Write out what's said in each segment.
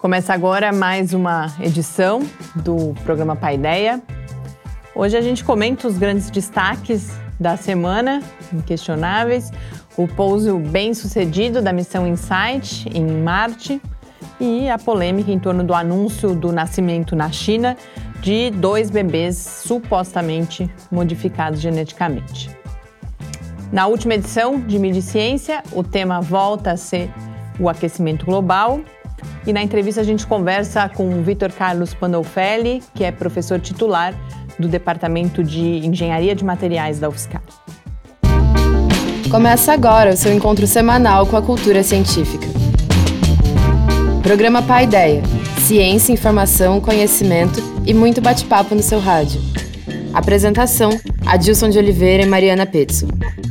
Começa agora mais uma edição do programa Paideia. Hoje a gente comenta os grandes destaques da semana, inquestionáveis, o pouso bem sucedido da missão Insight em Marte e a polêmica em torno do anúncio do nascimento na China de dois bebês supostamente modificados geneticamente. Na última edição de Mídia Ciência, o tema volta a ser o aquecimento global e na entrevista a gente conversa com o Vitor Carlos Pandolfelli, que é professor titular do Departamento de Engenharia de Materiais da UFSCar. Começa agora o seu encontro semanal com a cultura científica. Programa Pai Ideia. Ciência, informação, conhecimento e muito bate-papo no seu rádio. Apresentação: Adilson de Oliveira e Mariana Pezzo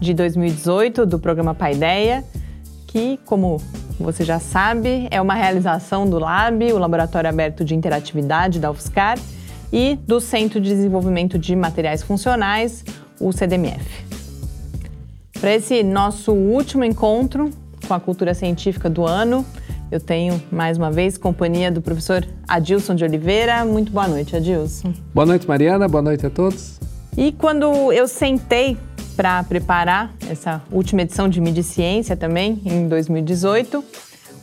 de 2018 do programa Paideia, que, como você já sabe, é uma realização do LAB, o Laboratório Aberto de Interatividade da UFSCar, e do Centro de Desenvolvimento de Materiais Funcionais, o CDMF. Para esse nosso último encontro com a cultura científica do ano, eu tenho mais uma vez companhia do professor Adilson de Oliveira. Muito boa noite, Adilson. Boa noite, Mariana. Boa noite a todos. E quando eu sentei para preparar essa última edição de Mídia Ciência também, em 2018,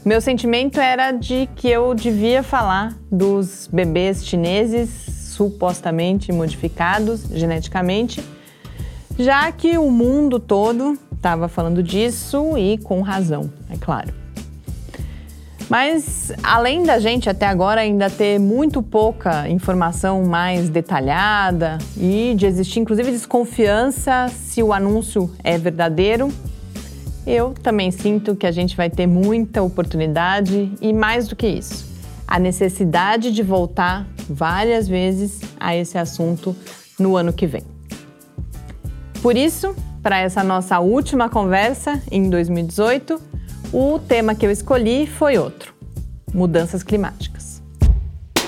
meu sentimento era de que eu devia falar dos bebês chineses supostamente modificados geneticamente, já que o mundo todo estava falando disso e com razão, é claro. Mas além da gente até agora ainda ter muito pouca informação mais detalhada e de existir inclusive desconfiança se o anúncio é verdadeiro, eu também sinto que a gente vai ter muita oportunidade e mais do que isso, a necessidade de voltar várias vezes a esse assunto no ano que vem. Por isso, para essa nossa última conversa em 2018, o tema que eu escolhi foi outro: mudanças climáticas.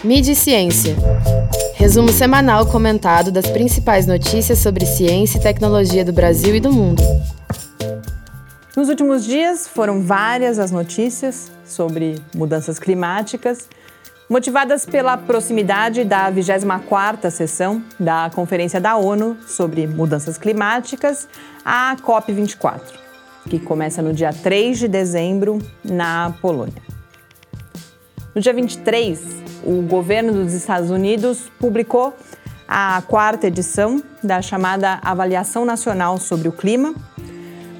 Mídia e Ciência. Resumo semanal comentado das principais notícias sobre ciência e tecnologia do Brasil e do mundo. Nos últimos dias foram várias as notícias sobre mudanças climáticas, motivadas pela proximidade da 24ª sessão da Conferência da ONU sobre Mudanças Climáticas, a COP24 que começa no dia 3 de dezembro na Polônia. No dia 23, o governo dos Estados Unidos publicou a quarta edição da chamada Avaliação Nacional sobre o Clima,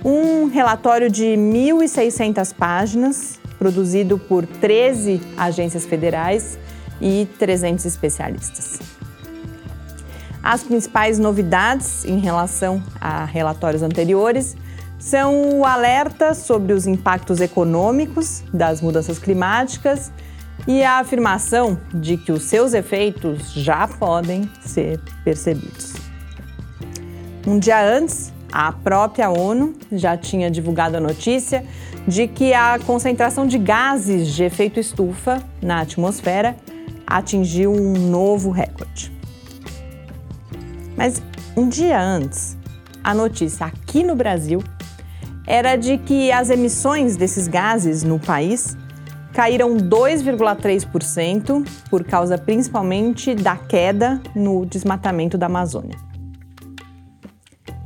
um relatório de 1.600 páginas, produzido por 13 agências federais e 300 especialistas. As principais novidades em relação a relatórios anteriores são o alerta sobre os impactos econômicos das mudanças climáticas e a afirmação de que os seus efeitos já podem ser percebidos. Um dia antes, a própria ONU já tinha divulgado a notícia de que a concentração de gases de efeito estufa na atmosfera atingiu um novo recorde. Mas um dia antes, a notícia aqui no Brasil era de que as emissões desses gases no país caíram 2,3% por causa principalmente da queda no desmatamento da Amazônia.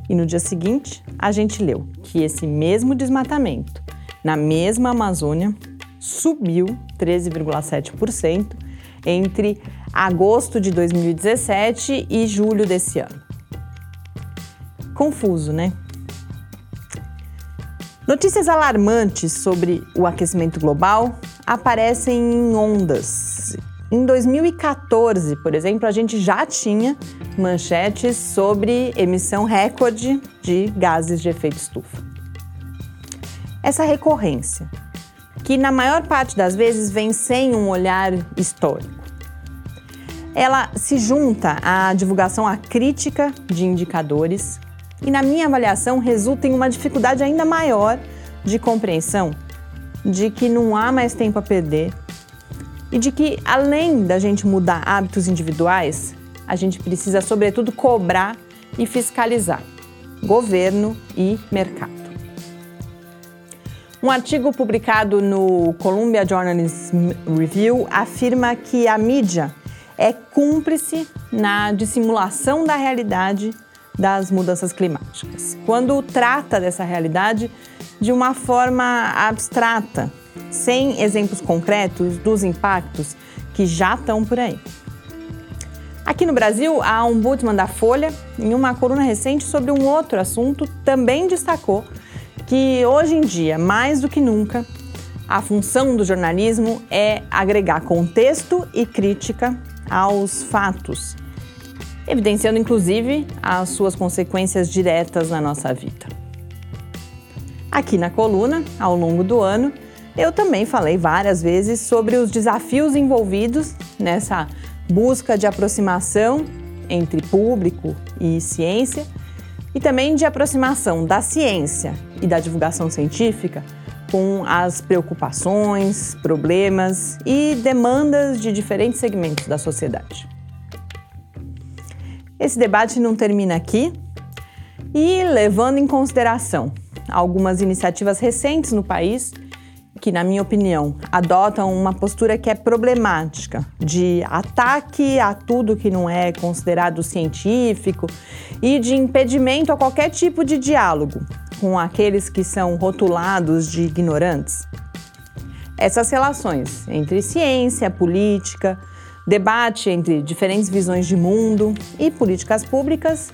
E no dia seguinte, a gente leu que esse mesmo desmatamento na mesma Amazônia subiu 13,7% entre agosto de 2017 e julho desse ano. Confuso, né? Notícias alarmantes sobre o aquecimento global aparecem em ondas. Em 2014, por exemplo, a gente já tinha manchetes sobre emissão recorde de gases de efeito estufa. Essa recorrência, que na maior parte das vezes vem sem um olhar histórico. Ela se junta à divulgação acrítica de indicadores e, na minha avaliação, resulta em uma dificuldade ainda maior de compreensão de que não há mais tempo a perder e de que, além da gente mudar hábitos individuais, a gente precisa, sobretudo, cobrar e fiscalizar governo e mercado. Um artigo publicado no Columbia Journalism Review afirma que a mídia é cúmplice na dissimulação da realidade das mudanças climáticas, quando trata dessa realidade de uma forma abstrata, sem exemplos concretos dos impactos que já estão por aí. Aqui no Brasil, a ombudsman da Folha, em uma coluna recente sobre um outro assunto, também destacou que hoje em dia, mais do que nunca, a função do jornalismo é agregar contexto e crítica aos fatos, evidenciando inclusive as suas consequências diretas na nossa vida. Aqui na coluna, ao longo do ano, eu também falei várias vezes sobre os desafios envolvidos nessa busca de aproximação entre público e ciência e também de aproximação da ciência e da divulgação científica com as preocupações, problemas e demandas de diferentes segmentos da sociedade. Esse debate não termina aqui e, levando em consideração algumas iniciativas recentes no país, que, na minha opinião, adotam uma postura que é problemática, de ataque a tudo que não é considerado científico e de impedimento a qualquer tipo de diálogo com aqueles que são rotulados de ignorantes. Essas relações entre ciência, política, debate entre diferentes visões de mundo e políticas públicas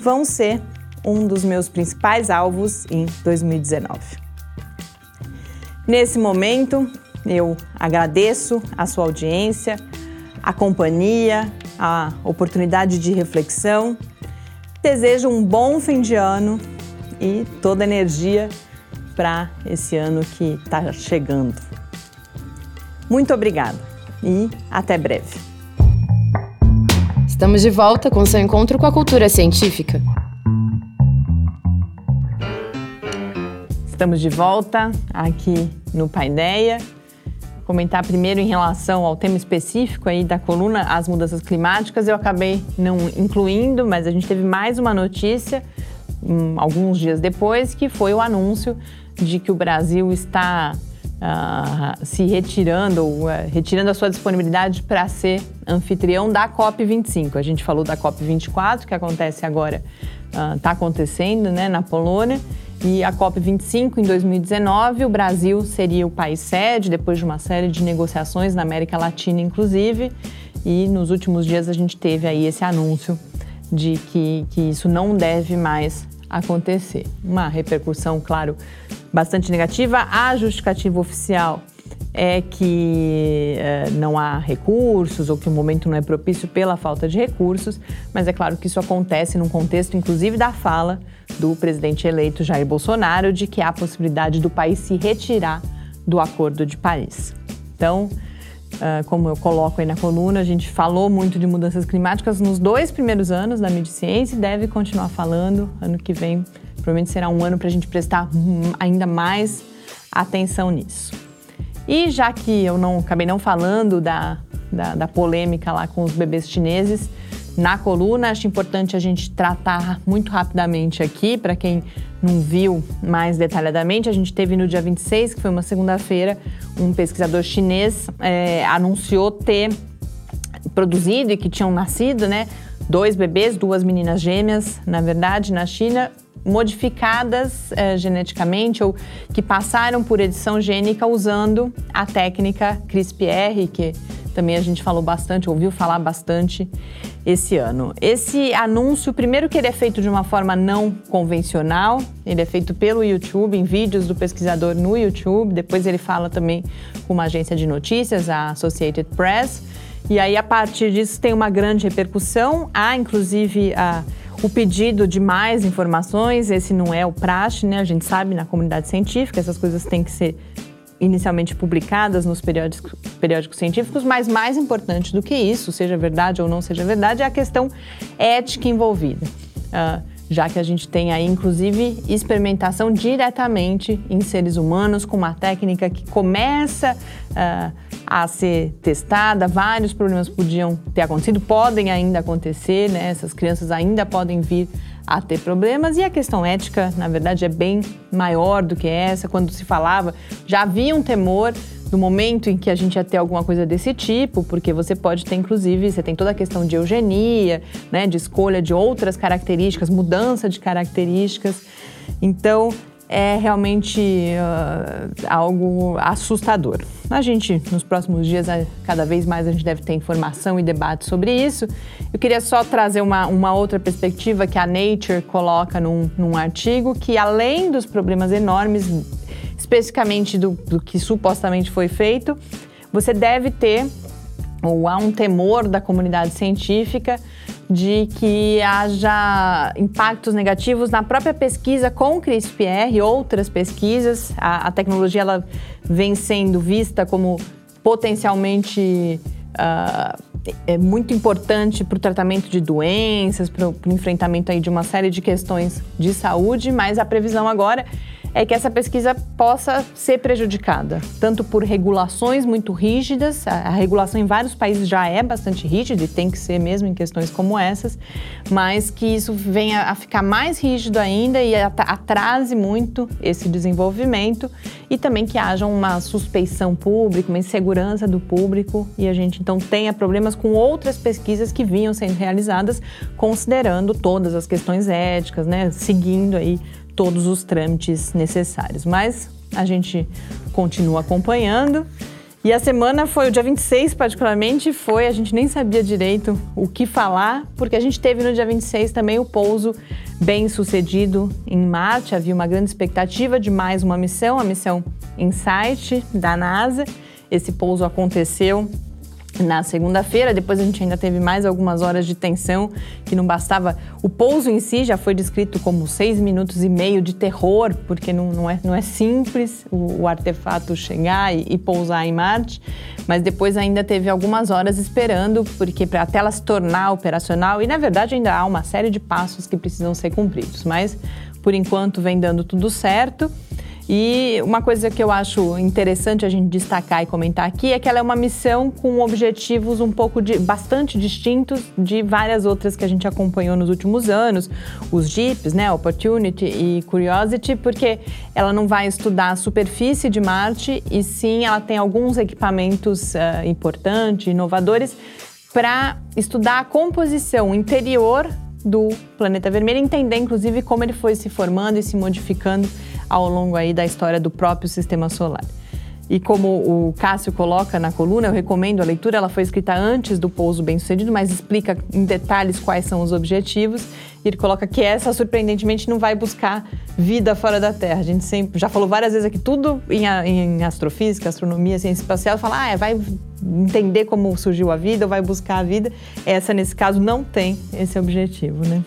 vão ser um dos meus principais alvos em 2019. Nesse momento, eu agradeço a sua audiência, a companhia, a oportunidade de reflexão. Desejo um bom fim de ano e toda energia para esse ano que está chegando. Muito obrigada e até breve. Estamos de volta com seu encontro com a cultura científica. Estamos de volta aqui no Paideia. Comentar primeiro em relação ao tema específico aí da coluna As Mudanças Climáticas. Eu acabei não incluindo, mas a gente teve mais uma notícia um, alguns dias depois, que foi o anúncio de que o Brasil está uh, se retirando, uh, retirando a sua disponibilidade para ser anfitrião da COP25. A gente falou da COP24, que acontece agora, está uh, acontecendo né, na Polônia. E a COP25 em 2019, o Brasil seria o país sede, depois de uma série de negociações na América Latina, inclusive. E nos últimos dias a gente teve aí esse anúncio de que, que isso não deve mais acontecer. Uma repercussão, claro, bastante negativa. A justificativa oficial é que é, não há recursos ou que o momento não é propício pela falta de recursos, mas é claro que isso acontece num contexto, inclusive, da fala do presidente eleito Jair Bolsonaro de que há a possibilidade do país se retirar do Acordo de Paris. Então, como eu coloco aí na coluna, a gente falou muito de mudanças climáticas nos dois primeiros anos da Mediciência e deve continuar falando. Ano que vem, provavelmente será um ano para a gente prestar ainda mais atenção nisso. E já que eu não acabei não falando da, da, da polêmica lá com os bebês chineses, na coluna. Acho importante a gente tratar muito rapidamente aqui, para quem não viu mais detalhadamente. A gente teve no dia 26, que foi uma segunda-feira, um pesquisador chinês é, anunciou ter produzido e que tinham nascido, né? Dois bebês, duas meninas gêmeas, na verdade, na China, modificadas é, geneticamente ou que passaram por edição gênica usando a técnica CRISPR, que também a gente falou bastante, ouviu falar bastante esse ano. Esse anúncio, primeiro que ele é feito de uma forma não convencional, ele é feito pelo YouTube, em vídeos do pesquisador no YouTube, depois ele fala também com uma agência de notícias, a Associated Press, e aí a partir disso tem uma grande repercussão, há inclusive a o pedido de mais informações, esse não é o praxe, né? A gente sabe na comunidade científica, essas coisas têm que ser inicialmente publicadas nos periódicos, periódicos científicos, mas mais importante do que isso, seja verdade ou não seja verdade, é a questão ética envolvida. Uh, já que a gente tem aí, inclusive, experimentação diretamente em seres humanos, com uma técnica que começa uh, a ser testada, vários problemas podiam ter acontecido, podem ainda acontecer, né? essas crianças ainda podem vir a ter problemas, e a questão ética, na verdade, é bem maior do que essa. Quando se falava, já havia um temor no momento em que a gente ia ter alguma coisa desse tipo, porque você pode ter, inclusive, você tem toda a questão de eugenia, né, de escolha de outras características, mudança de características. Então, é realmente uh, algo assustador. A gente, nos próximos dias, cada vez mais a gente deve ter informação e debate sobre isso. Eu queria só trazer uma, uma outra perspectiva que a Nature coloca num, num artigo, que além dos problemas enormes especificamente do, do que supostamente foi feito, você deve ter, ou há um temor da comunidade científica de que haja impactos negativos na própria pesquisa com CRISPR e outras pesquisas. A, a tecnologia ela vem sendo vista como potencialmente uh, é muito importante para o tratamento de doenças, para o enfrentamento aí de uma série de questões de saúde, mas a previsão agora é que essa pesquisa possa ser prejudicada, tanto por regulações muito rígidas, a, regulação em vários países já é bastante rígida e tem que ser mesmo em questões como essas, mas que isso venha a ficar mais rígido ainda e atrase muito esse desenvolvimento e também que haja uma suspeição pública, uma insegurança do público e a gente então tenha problemas com outras pesquisas que vinham sendo realizadas, considerando todas as questões éticas, né, seguindo aí todos os trâmites necessários. Mas a gente continua acompanhando. E a semana foi, o dia 26 particularmente, foi, a gente nem sabia direito o que falar, porque a gente teve no dia 26 também o pouso bem sucedido em Marte, havia uma grande expectativa de mais uma missão, a missão InSight da NASA. Esse pouso aconteceu na segunda-feira. Depois a gente ainda teve mais algumas horas de tensão, que não bastava. O pouso em si já foi descrito como seis minutos e meio de terror, porque não, não, é, não é simples o, o artefato chegar e, e, pousar em Marte. Mas depois ainda teve algumas horas esperando, porque para até ela se tornar operacional, e na verdade ainda há uma série de passos que precisam ser cumpridos. Mas por enquanto vem dando tudo certo. E uma coisa que eu acho interessante a gente destacar e comentar aqui é que ela é uma missão com objetivos um pouco de, bastante distintos de várias outras que a gente acompanhou nos últimos anos, os JIPs, né, Opportunity e Curiosity, porque ela não vai estudar a superfície de Marte e sim ela tem alguns equipamentos uh, importantes, inovadores para estudar a composição interior do planeta vermelho, entender inclusive como ele foi se formando e se modificando ao longo aí da história do próprio sistema solar. E como o Cássio coloca na coluna, eu recomendo a leitura. Ela foi escrita antes do pouso bem-sucedido, mas explica em detalhes quais são os objetivos. E ele coloca que essa, surpreendentemente, não vai buscar vida fora da Terra. A gente sempre já falou várias vezes aqui, tudo em, em astrofísica, astronomia, ciência espacial, fala, ah, é, vai entender como surgiu a vida ou vai buscar a vida. Essa, nesse caso, não tem esse objetivo, né?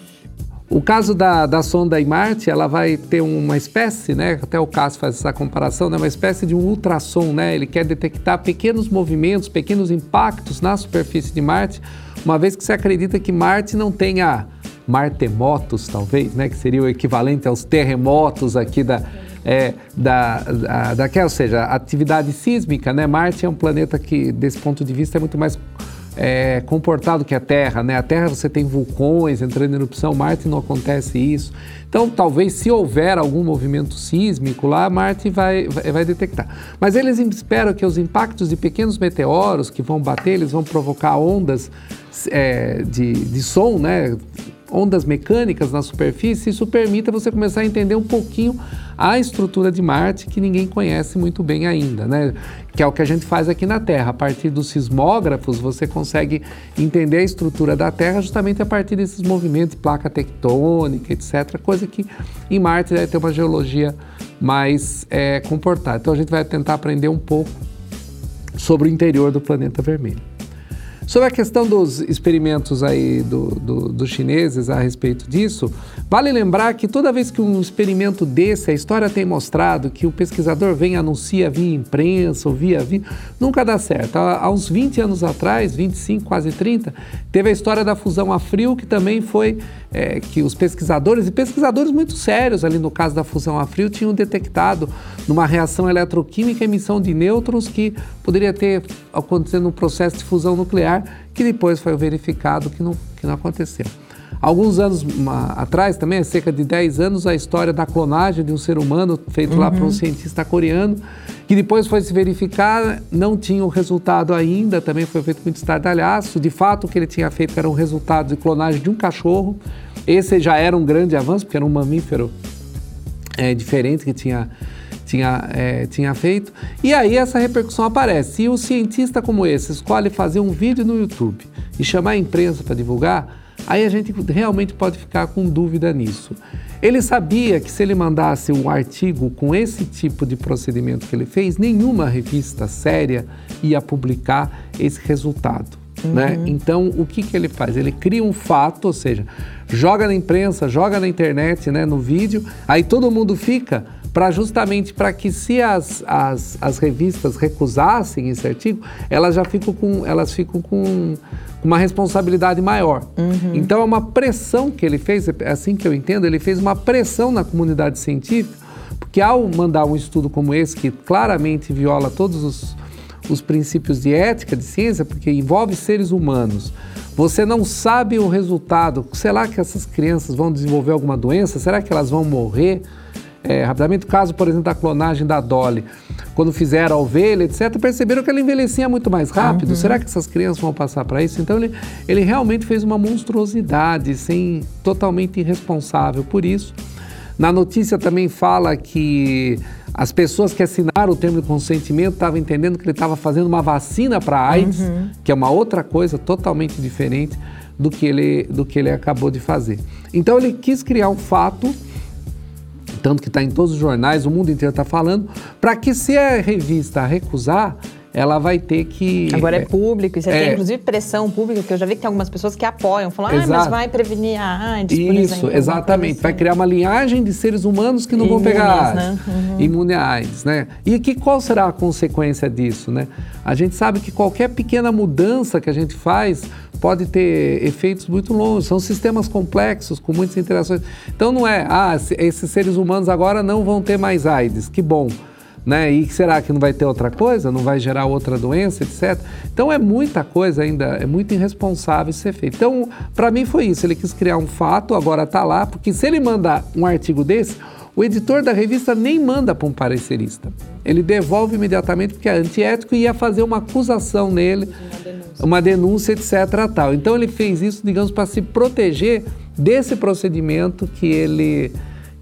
O caso da, da sonda em Marte, ela vai ter uma espécie, né? Até o Cássio faz essa comparação, né? Uma espécie de um ultrassom, né? Ele quer detectar pequenos movimentos, pequenos impactos na superfície de Marte, uma vez que se acredita que Marte não tenha martemotos, talvez, né? Que seria o equivalente aos terremotos aqui da, é, da, da, daquela, ou seja, atividade sísmica, né? Marte é um planeta que, desse ponto de vista, é muito mais é, comportado que a Terra, né? A Terra você tem vulcões entrando em erupção, Marte não acontece isso. Então, talvez se houver algum movimento sísmico lá, Marte vai, vai, vai detectar. Mas eles esperam que os impactos de pequenos meteoros que vão bater, eles vão provocar ondas é, de, de som, né? Ondas mecânicas na superfície, isso permita você começar a entender um pouquinho a estrutura de Marte que ninguém conhece muito bem ainda, né? Que é o que a gente faz aqui na Terra. A partir dos sismógrafos, você consegue entender a estrutura da Terra justamente a partir desses movimentos, placa tectônica, etc. Coisa que em Marte deve ter uma geologia mais é, comportada. Então a gente vai tentar aprender um pouco sobre o interior do planeta vermelho. Sobre a questão dos experimentos aí do, do, dos chineses a respeito disso, vale lembrar que toda vez que um experimento desse, a história tem mostrado que o pesquisador vem anuncia via imprensa ou via, via nunca dá certo. Há, há, uns 20 anos atrás, 25, quase 30, teve a história da fusão a frio, que também foi é, que os pesquisadores, e pesquisadores muito sérios ali no caso da fusão a frio, tinham detectado numa reação eletroquímica emissão de nêutrons que poderia ter acontecido um processo de fusão nuclear que depois foi verificado que não, que não aconteceu. Alguns anos uma, atrás, também, cerca de 10 anos, a história da clonagem de um ser humano feito uhum. lá por um cientista coreano, que depois foi se verificar, não tinha o resultado ainda, também foi feito muito estardalhaço. De fato, o que ele tinha feito era um resultado de clonagem de um cachorro. Esse já era um grande avanço, porque era um mamífero é, diferente que tinha tinha, é, tinha feito. E aí essa repercussão aparece. E o cientista como esse escolhe fazer um vídeo no YouTube e chamar a imprensa para divulgar, aí a gente realmente pode ficar com dúvida nisso. Ele sabia que se ele mandasse um artigo com esse tipo de procedimento que ele fez, nenhuma revista séria ia publicar esse resultado. Né? Uhum. Né? Então, o que, que ele faz? Ele cria um fato, ou seja, joga na imprensa, joga na internet, né, no vídeo, aí todo mundo fica para justamente para que se as, as, as revistas recusassem esse artigo, elas já ficam com, elas ficam com uma responsabilidade maior. Uhum. Então é uma pressão que ele fez, é assim que eu entendo, ele fez uma pressão na comunidade científica, porque ao mandar um estudo como esse, que claramente viola todos os, os princípios de ética de ciência, porque envolve seres humanos, você não sabe o resultado. Será que essas crianças vão desenvolver alguma doença? Será que elas vão morrer? é, rapidamente. O caso, por exemplo, da clonagem da Dolly. Quando fizeram a ovelha, etc., perceberam que ela envelhecia muito mais rápido. Uhum. Será que essas crianças vão passar para isso? Então, ele, ele realmente fez uma monstruosidade, sem, totalmente irresponsável por isso. Na notícia também fala que as pessoas que assinaram o termo de consentimento estavam entendendo que ele estava fazendo uma vacina para AIDS, uhum. que é uma outra coisa totalmente diferente do que, ele, do que ele acabou de fazer. Então ele quis criar um fato tanto que está em todos os jornais, o mundo inteiro está falando, para que se a revista recusar, ela vai ter que. Agora é, é público, e você é, tem inclusive pressão pública, porque eu já vi que tem algumas pessoas que apoiam, falam, ah, mas vai prevenir a AIDS. Isso, exatamente. Vai criar uma linhagem de seres humanos que não Imunes, vão pegar AIDS, né? uhum. imune a AIDS, né? E que, qual será a consequência disso, né? A gente sabe que qualquer pequena mudança que a gente faz pode ter efeitos muito longos. São sistemas complexos, com muitas interações. Então não é, ah, esses seres humanos agora não vão ter mais AIDS, que bom né? E será que não vai ter outra coisa? Não vai gerar outra doença, etc. Então é muita coisa ainda, é muito irresponsável ser feito. Então, para mim foi isso. Ele quis criar um fato, agora está lá, porque se ele mandar um artigo desse, o editor da revista nem manda para um parecerista. Ele devolve imediatamente porque é antiético e ia fazer uma acusação nele, uma denúncia, uma denúncia etc. Tal. Então ele fez isso, digamos, para se proteger desse procedimento que ele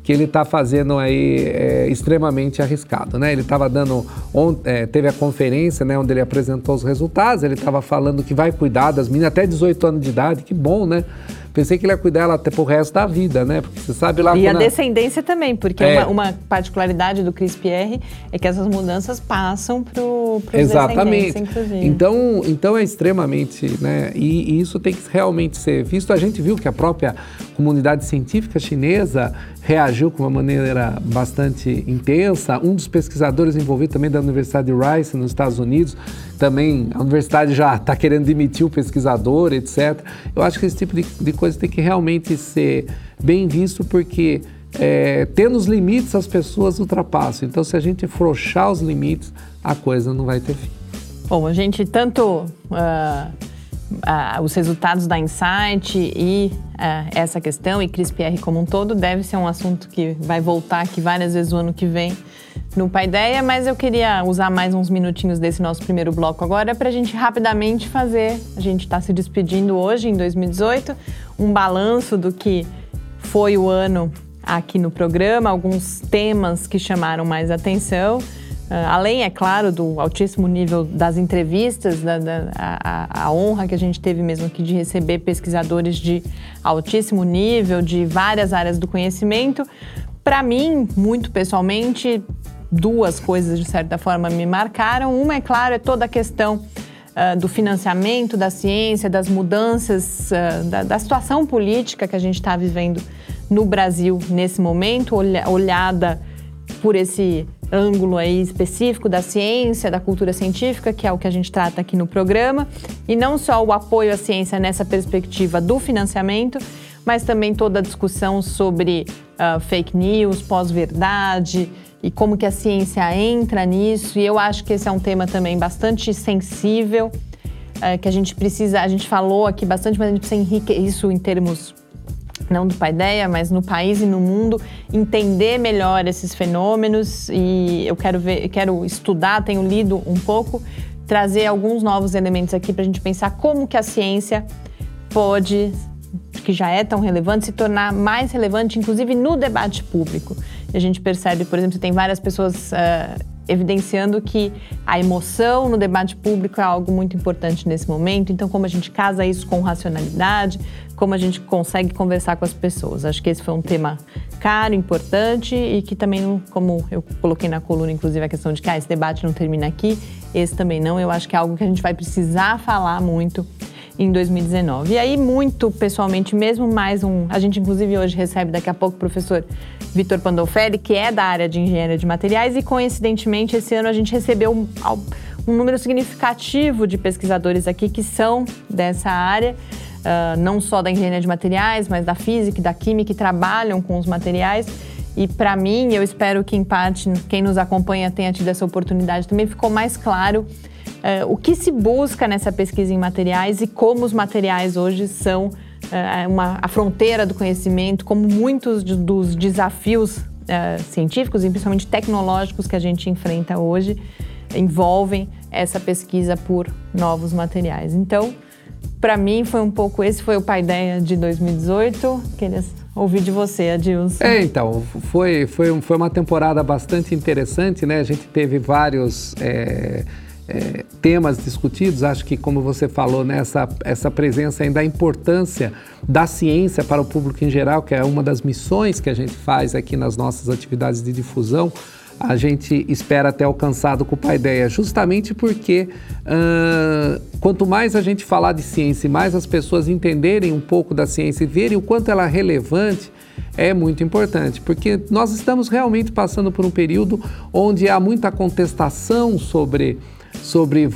que ele está fazendo aí é, extremamente arriscado, né? Ele estava dando, on, é, teve a conferência, né, onde ele apresentou os resultados, ele estava falando que vai cuidar das meninas até 18 anos de idade, que bom, né? Pensei que ele ia cuidar ela até pro resto da vida, né? Porque você sabe lá... E a descendência também, porque é. uma, uma, particularidade do CRISPR é que essas mudanças passam pro, pro Exatamente. inclusive. Então, então é extremamente, né? E, e isso tem que realmente ser visto. A gente viu que a própria comunidade científica chinesa reagiu com uma maneira bastante intensa. Um dos pesquisadores envolvidos também da Universidade de Rice, nos Estados Unidos, também a universidade já está querendo demitir o pesquisador, etc. Eu acho que esse tipo de, de coisa tem que realmente ser bem visto, porque é, tendo os limites, as pessoas ultrapassam. Então, se a gente frouxar os limites, a coisa não vai ter fim. Bom, a gente tanto. Uh os resultados da Insight e uh, essa questão e CRISPR como um todo deve ser um assunto que vai voltar aqui várias vezes o ano que vem no Paideia, mas eu queria usar mais uns minutinhos desse nosso primeiro bloco agora para a gente rapidamente fazer, a gente está se despedindo hoje, em 2018, um balanço do que foi o ano aqui no programa, alguns temas que chamaram mais atenção. Uh, além, é claro, do altíssimo nível das entrevistas, da, da a, a, honra que a gente teve mesmo aqui de receber pesquisadores de altíssimo nível, de várias áreas do conhecimento. Para mim, muito pessoalmente, duas coisas de certa forma me marcaram. Uma, é claro, é toda a questão uh, do financiamento da ciência, das mudanças, uh, da, da, situação política que a gente está vivendo no Brasil nesse momento, olha, olhada por esse ângulo aí específico da ciência, da cultura científica, que é o que a gente trata aqui no programa, e não só o apoio à ciência nessa perspectiva do financiamento, mas também toda a discussão sobre uh, fake news, pós-verdade e como que a ciência entra nisso. E eu acho que esse é um tema também bastante sensível, uh, que a gente precisa, a gente falou aqui bastante, mas a gente precisa enriquecer isso em termos não do Paideia, mas no país e no mundo, entender melhor esses fenômenos e eu quero ver, quero estudar, tenho lido um pouco, trazer alguns novos elementos aqui para a gente pensar como que a ciência pode, que já é tão relevante, se tornar mais relevante, inclusive no debate público. E a gente percebe, por exemplo, tem várias pessoas uh, evidenciando que a emoção no debate público é algo muito importante nesse momento. Então, como a gente casa isso com racionalidade, como a gente consegue conversar com as pessoas. Acho que esse foi um tema caro, importante e que também, como eu coloquei na coluna, inclusive, a questão de que ah, esse debate não termina aqui, esse também não. Eu acho que é algo que a gente vai precisar falar muito em 2019. E aí, muito pessoalmente mesmo, mais um. A gente, inclusive, hoje recebe daqui a pouco o professor Vitor Pandolfelli, que é da área de engenharia de materiais, e coincidentemente, esse ano a gente recebeu um, um número significativo de pesquisadores aqui que são dessa área. Uh, não só da engenharia de materiais, mas da física e da química, que trabalham com os materiais. E para mim, eu espero que em parte quem nos acompanha tenha tido essa oportunidade também, ficou mais claro uh, o que se busca nessa pesquisa em materiais e como os materiais hoje são uh, uma, a fronteira do conhecimento, como muitos de, dos desafios científicos e principalmente tecnológicos que a gente enfrenta hoje envolvem essa pesquisa por novos materiais. Então, para mim foi um pouco esse foi o pai ideia de 2018. Queria ouvir de você, Adilson. É, então, foi, foi, foi uma temporada bastante interessante, né? A gente teve vários é, é, temas discutidos. Acho que, como você falou, né, essa, essa presença ainda da importância da ciência para o público em geral, que é uma das missões que a gente faz aqui nas nossas atividades de difusão, a gente espera ter alcançado com o Paideia, justamente porque uh, quanto mais a gente falar de ciência e mais as pessoas entenderem um pouco da ciência e verem o quanto ela é relevante, é muito importante, porque nós estamos realmente passando por um período onde há muita contestação sobre sobre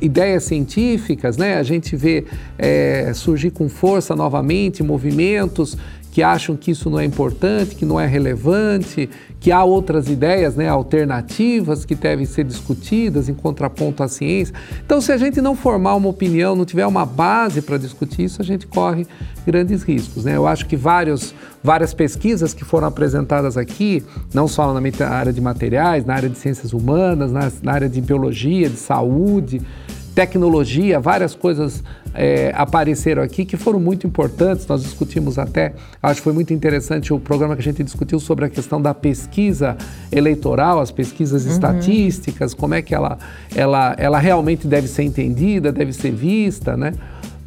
ideias científicas, né? A gente vê é, surgir com força novamente movimentos que acham que isso não é importante, que não é relevante, que há outras ideias né, alternativas que devem ser discutidas em contraponto à ciência. Então, se a gente não formar uma opinião, não tiver uma base para discutir isso, a gente corre grandes riscos. Né? Eu acho que vários, várias pesquisas que foram apresentadas aqui, não só na área de materiais, na área de ciências humanas, na, na área de biologia, de saúde, tecnologia, várias coisas é, apareceram aqui que foram muito importantes. Nós discutimos até, acho que foi muito interessante o programa que a gente discutiu sobre a questão da pesquisa eleitoral, as pesquisas uhum. estatísticas, como é que ela, ela, ela realmente deve ser entendida, deve ser vista, né?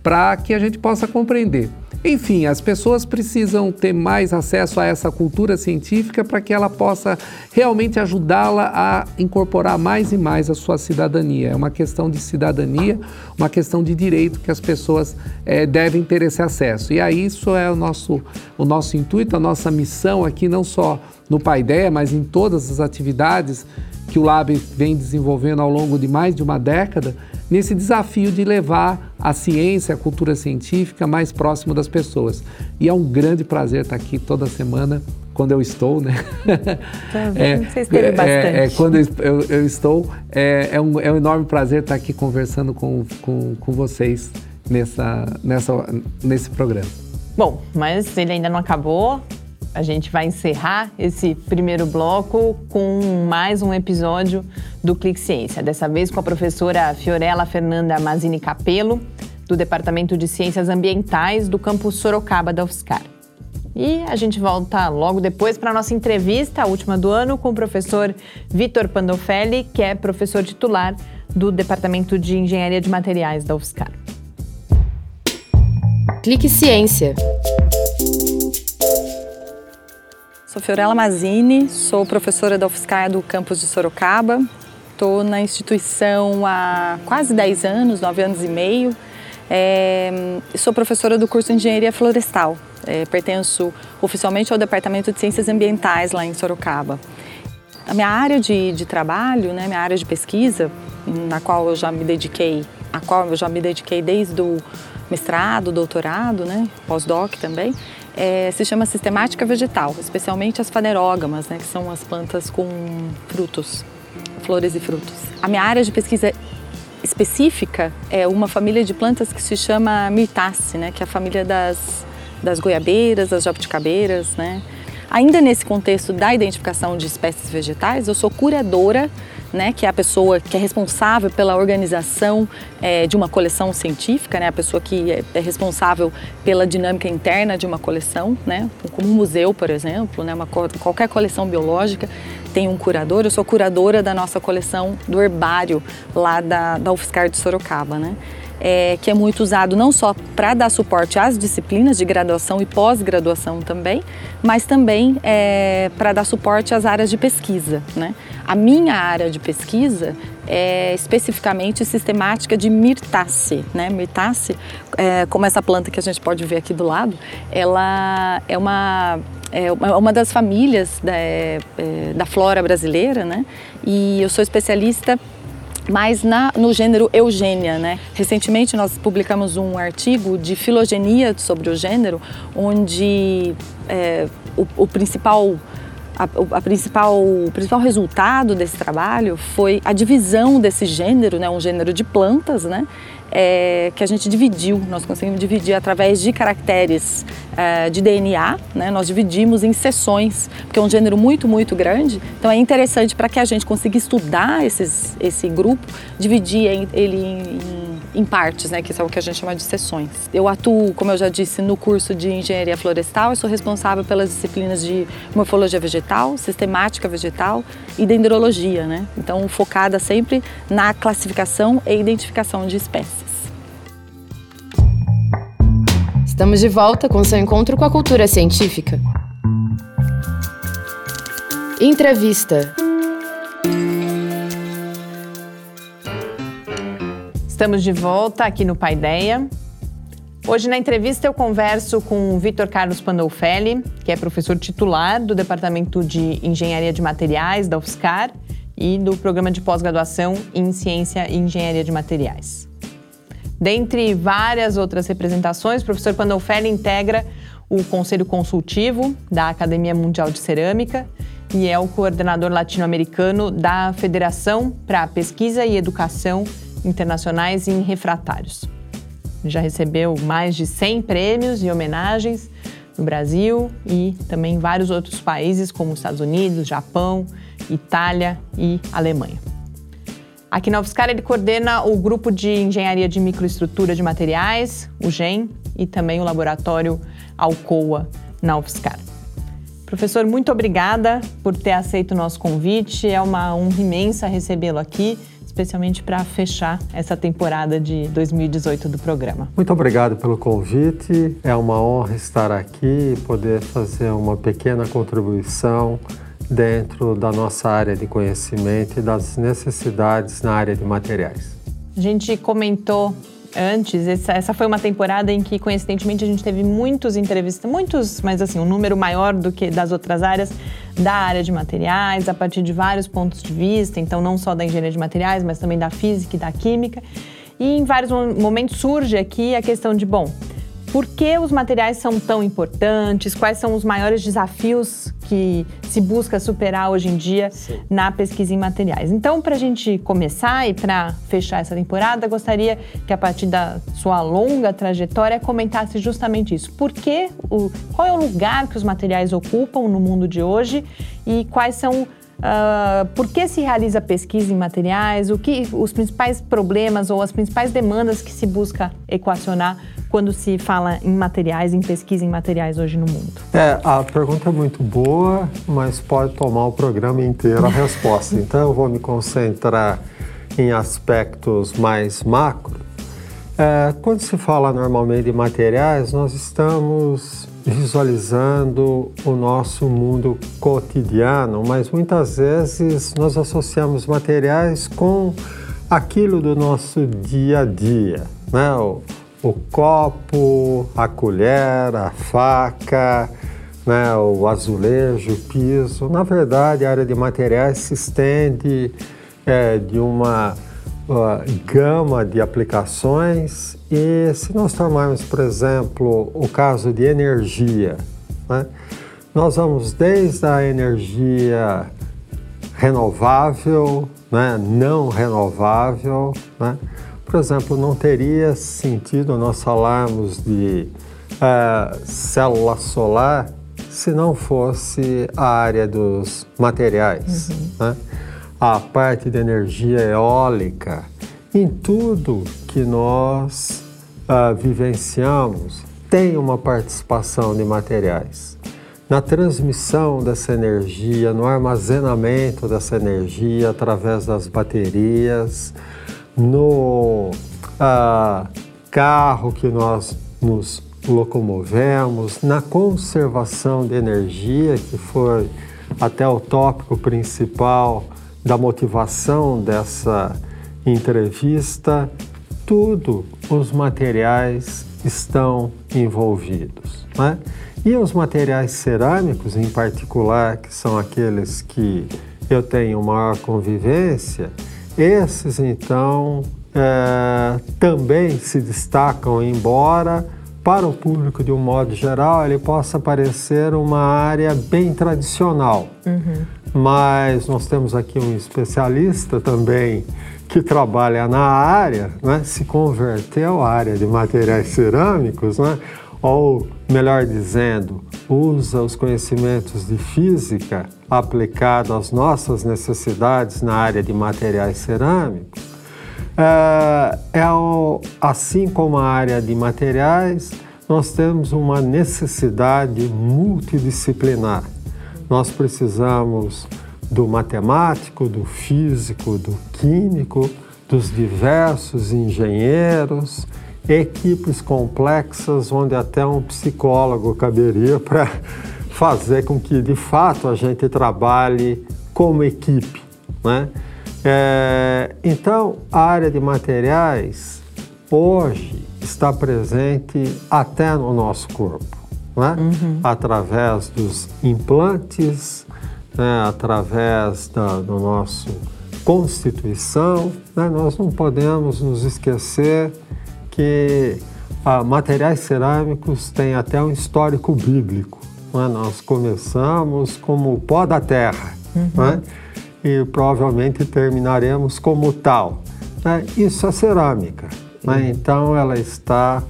Para que a gente possa compreender. Enfim, as pessoas precisam ter mais acesso a essa cultura científica para que ela possa realmente ajudá-la a incorporar mais e mais a sua cidadania. É uma questão de cidadania, uma questão de direito que as pessoas é, devem ter esse acesso. E aí isso é o nosso, o nosso intuito, a nossa missão aqui, não só no Paideia, mas em todas as atividades que o Lab vem desenvolvendo ao longo de mais de uma década, nesse desafio de levar a ciência, a cultura científica mais próximo das pessoas. E é um grande prazer estar aqui toda semana quando eu estou, né? Tá é, Você esteve bastante. É, é, quando eu, eu estou, é, é, um, é um enorme prazer estar aqui conversando com, com, com vocês nessa, nessa, nesse programa. Bom, mas ele ainda não acabou. A gente vai encerrar esse primeiro bloco com mais um episódio do Clique Ciência, dessa vez com a professora Fiorella Fernanda Mazini Capello, do Departamento de Ciências Ambientais do campus Sorocaba da UFSCar. E a gente volta logo depois para a nossa entrevista, a última do ano, com o professor Vitor Pandolfelli, que é professor titular do Departamento de Engenharia de Materiais da UFSCar. Clique Ciência. Sou Fiorella Mazini, sou professora da UFSCar do campus de Sorocaba Estou na instituição há quase 10 anos, 9 anos e meio. É, sou professora do curso de Engenharia Florestal. É, pertenço oficialmente ao Departamento de Ciências Ambientais lá em Sorocaba. A minha área de, de trabalho, né, minha área de pesquisa, na qual eu já me dediquei, a qual eu já me dediquei desde o mestrado, doutorado, né, pós-doc também, é, se chama sistemática vegetal, especialmente as fanerógamas, né, que são as plantas com frutos, flores e frutos. A minha área de pesquisa específica é uma família de plantas que se chama Myrtaceae, né, que é a família das, das goiabeiras, das jabuticabeiras, né. Ainda nesse contexto da identificação de espécies vegetais, eu sou curadora né, que é a pessoa que é responsável pela organização é, de uma coleção científica, né, a pessoa que é, é, responsável pela dinâmica interna de uma coleção, né, como um museu, por exemplo, né, uma, qualquer coleção biológica tem um curador. Eu sou curadora da nossa coleção do herbário lá da, da UFSCar de Sorocaba, né é, que é muito usado não só para dar suporte às disciplinas de graduação e pós-graduação também, mas também é, para dar suporte às áreas de pesquisa. Né? A minha área de pesquisa é especificamente sistemática de Myrtaceae. Né? Myrtaceae, é, como essa planta que a gente pode ver aqui do lado, ela é uma é uma das famílias da, é, da flora brasileira, né? E eu sou especialista mas na, no gênero Eugênia. Né? Recentemente nós publicamos um artigo de filogenia sobre o gênero, onde é, o, o, principal a, a, principal, o principal resultado desse trabalho foi a divisão desse gênero, né, um gênero de plantas, né, é, que a gente dividiu, nós conseguimos dividir através de caracteres é, de DNA, né? nós dividimos em seções, porque é um gênero muito, muito grande, então é interessante para que a gente consiga estudar esses, esse grupo, dividir ele em, em, partes, né? que é o que a gente chama de seções. Eu atuo, como eu já disse, no curso de Engenharia Florestal, e sou responsável pelas disciplinas de Morfologia Vegetal, Sistemática Vegetal e Dendrologia, né? então focada sempre na classificação e identificação de espécies. Estamos de volta com seu encontro com a cultura científica. Entrevista. Estamos de volta aqui no Paideia. Hoje na entrevista eu converso com o Vitor Carlos Pandolfelli, que é professor titular do Departamento de Engenharia de Materiais da UFSCar e do Programa de Pós-Graduação em Ciência e Engenharia de Materiais. Dentre várias outras representações, o professor Pandolfelli integra o Conselho Consultivo da Academia Mundial de Cerâmica e é o coordenador latino-americano da Federação para Pesquisa e Educação Internacionais em Refratários. Já recebeu mais de 100 prêmios e homenagens no Brasil e também em vários outros países, como Estados Unidos, Japão, Itália e Alemanha. Aqui na UFSCar ele coordena o grupo de engenharia de microestrutura de materiais, o GEM, e também o laboratório Alcoa na UFSCar. Professor, muito obrigada por ter aceito o nosso convite. É uma honra imensa recebê-lo aqui, especialmente para fechar essa temporada de 2018 do programa. Muito obrigado pelo convite. É uma honra estar aqui e poder fazer uma pequena contribuição dentro da nossa área de conhecimento e das necessidades na área de materiais. A gente comentou antes, essa, foi uma temporada em que, coincidentemente, a gente teve muitos entrevistas, muitos, mas assim, um número maior do que das outras áreas, da área de materiais, a partir de vários pontos de vista, então não só da engenharia de materiais, mas também da física e da química. E em vários momentos surge aqui a questão de, bom, por que os materiais são tão importantes? Quais são os maiores desafios que se busca superar hoje em dia Sim. na pesquisa em materiais? Então, para a gente começar e para fechar essa temporada, gostaria que a partir da sua longa trajetória comentasse justamente isso. Por que o, qual é o lugar que os materiais ocupam no mundo de hoje e quais são Uh, por que se realiza pesquisa em materiais, o que os principais problemas ou as principais demandas que se busca equacionar quando se fala em materiais, em pesquisa em materiais hoje no mundo? É, a pergunta é muito boa, mas pode tomar o programa inteiro a resposta. então eu vou me concentrar em aspectos mais macro. É, quando se fala normalmente de materiais, nós estamos visualizando o nosso mundo cotidiano, mas muitas vezes nós associamos materiais com aquilo do nosso dia a dia, né? O, o copo, a colher, a faca, né? o azulejo, o piso. Na verdade, a área de materiais se estende é, de uma uh, gama de aplicações e se nós tomarmos, por exemplo, o caso de energia, né? nós vamos desde a energia renovável, né? não renovável. Né? Por exemplo, não teria sentido nós falarmos de uh, célula solar se não fosse a área dos materiais. Uhum. Né? A parte de energia eólica, em tudo que nós uh, vivenciamos, tem uma participação de materiais. Na transmissão dessa energia, no armazenamento dessa energia através das baterias, no uh, carro que nós nos locomovemos, na conservação de energia, que foi até o tópico principal da motivação dessa entrevista, tudo os materiais estão envolvidos. Né? E os materiais cerâmicos, em particular, que são aqueles que eu tenho maior convivência, esses então é, também se destacam, embora para o público de um modo geral ele possa parecer uma área bem tradicional. Uhum. Mas nós temos aqui um especialista também que trabalha na área, né, se converteu à área de materiais cerâmicos, né, ou melhor dizendo, usa os conhecimentos de física aplicados às nossas necessidades na área de materiais cerâmicos é, é o, assim como a área de materiais, nós temos uma necessidade multidisciplinar. Nós precisamos do matemático, do físico, do químico, dos diversos engenheiros, equipes complexas onde até um psicólogo caberia para fazer com que de fato a gente trabalhe como equipe, né? É, então, a área de materiais hoje está presente até no nosso corpo, né? Uhum. através dos implantes, né? através da do nosso constituição. Né? Nós não podemos nos esquecer que ah, materiais cerâmicos têm até um histórico bíblico. Né? Nós começamos como o pó da terra. Uhum. Né? E provavelmente terminaremos como tal. Né? Isso é cerâmica, né? então ela está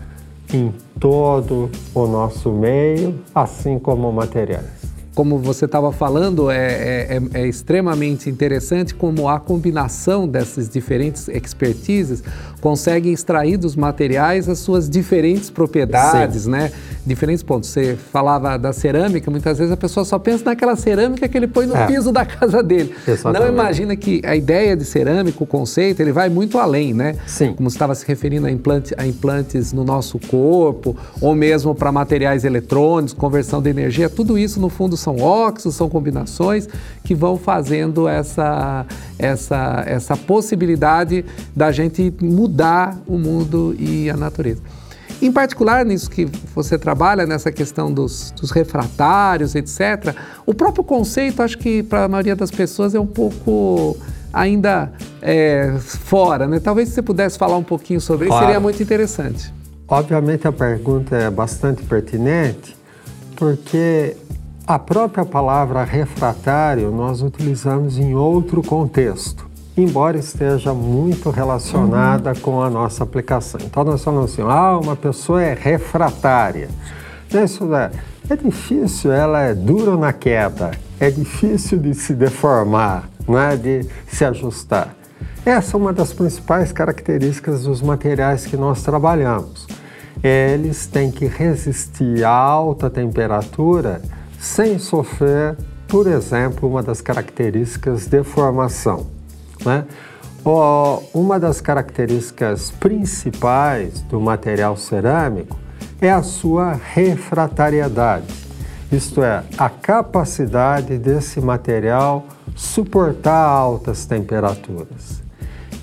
em todo o nosso meio, assim como materiais como você estava falando, é, é, é, é, extremamente interessante como a combinação dessas diferentes expertises consegue extrair dos materiais as suas diferentes propriedades, Sim. né? Diferentes pontos. Você falava da cerâmica, muitas vezes a pessoa só pensa naquela cerâmica que ele põe no é. piso da casa dele. Exatamente. Não imagina que a ideia de cerâmica, o conceito, ele vai muito além, né? Sim. Como você estava se referindo a, implante, a implantes no nosso corpo, ou mesmo para materiais eletrônicos, conversão de energia, tudo isso no fundo são óxidos, são combinações que vão fazendo essa, essa, essa possibilidade da gente mudar o mundo e a natureza. Em particular, nisso que você trabalha, nessa questão dos, dos refratários, etc., o próprio conceito, acho que para a maioria das pessoas é um pouco ainda é, fora, né? Talvez se você pudesse falar um pouquinho sobre claro. isso, seria muito interessante. Obviamente a pergunta é bastante pertinente, porque a própria palavra refratário nós utilizamos em outro contexto, embora esteja muito relacionada uhum. com a nossa aplicação. Então nós falamos assim, ah, uma pessoa é refratária. Isso é, é difícil, ela é dura na queda, é difícil de se deformar, né, de se ajustar. Essa é uma das principais características dos materiais que nós trabalhamos. Eles têm que resistir a alta temperatura sem sofrer, por exemplo, uma das características de formação. Né? Uma das características principais do material cerâmico é a sua refratariedade, isto é, a capacidade desse material suportar altas temperaturas.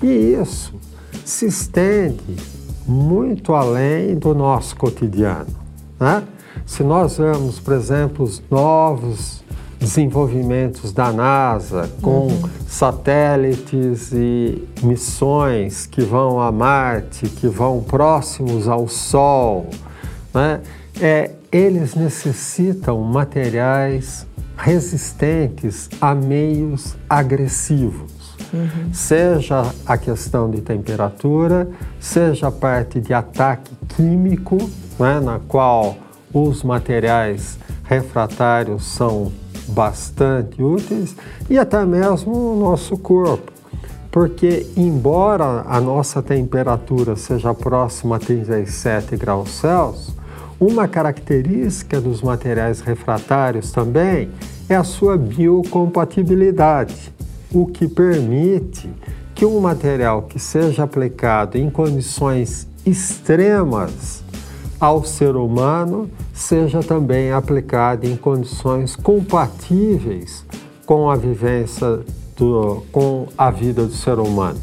E isso se estende muito além do nosso cotidiano. Né? Se nós vemos, por exemplo, os novos desenvolvimentos da NASA com uhum. satélites e missões que vão a Marte, que vão próximos ao Sol, né? é, eles necessitam materiais resistentes a meios agressivos. Uhum. Seja a questão de temperatura, seja a parte de ataque químico, né, na qual os materiais refratários são bastante úteis, e até mesmo o nosso corpo. Porque, embora a nossa temperatura seja próxima a 37 graus Celsius, uma característica dos materiais refratários também é a sua biocompatibilidade, o que permite que um material que seja aplicado em condições extremas ao ser humano seja também aplicado em condições compatíveis com a vivência do, com a vida do ser humano.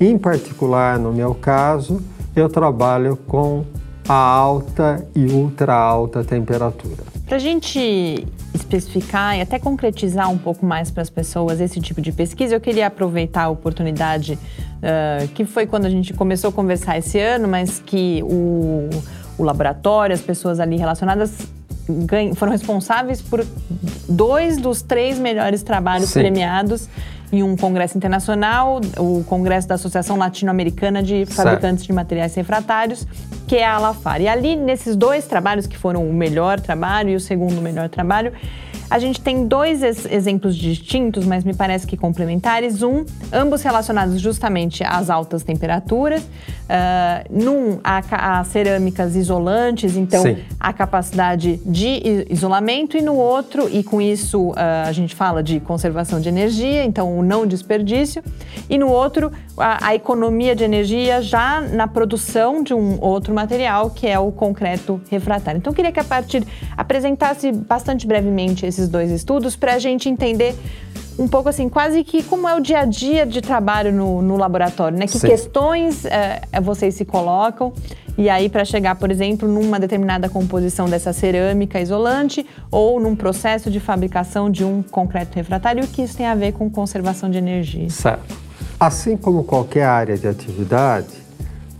Em particular, no meu caso, eu trabalho com a alta e ultra alta temperatura. Para a gente especificar e até concretizar um pouco mais para as pessoas esse tipo de pesquisa, eu queria aproveitar a oportunidade uh, que foi quando a gente começou a conversar esse ano, mas que o, o laboratório, as pessoas ali relacionadas foram responsáveis por dois dos três melhores trabalhos Sim. premiados em um congresso internacional, o Congresso da Associação Latino-Americana de Fabricantes certo. de Materiais Refratários, que é a Alafar. E ali, nesses dois trabalhos, que foram o melhor trabalho e o segundo melhor trabalho, a gente tem dois ex exemplos distintos, mas me parece que complementares. Um, ambos relacionados justamente às altas temperaturas. Uh, num, há, há, cerâmicas isolantes, então Sim. a capacidade de isolamento, e no outro, e com isso uh, a gente fala de conservação de energia, então o não desperdício, e no outro, a, a economia de energia já na produção de um outro material, que é o concreto refratário. Então eu queria que a partir apresentasse bastante brevemente esses dois estudos para a gente entender um pouco assim, quase que como é o dia a dia de trabalho no, no laboratório, né? Que Sim. questões é, vocês se colocam e aí para chegar, por exemplo, numa determinada composição dessa cerâmica isolante ou num processo de fabricação de um concreto refratário, o que isso tem a ver com conservação de energia. Certo. Assim como qualquer área de atividade,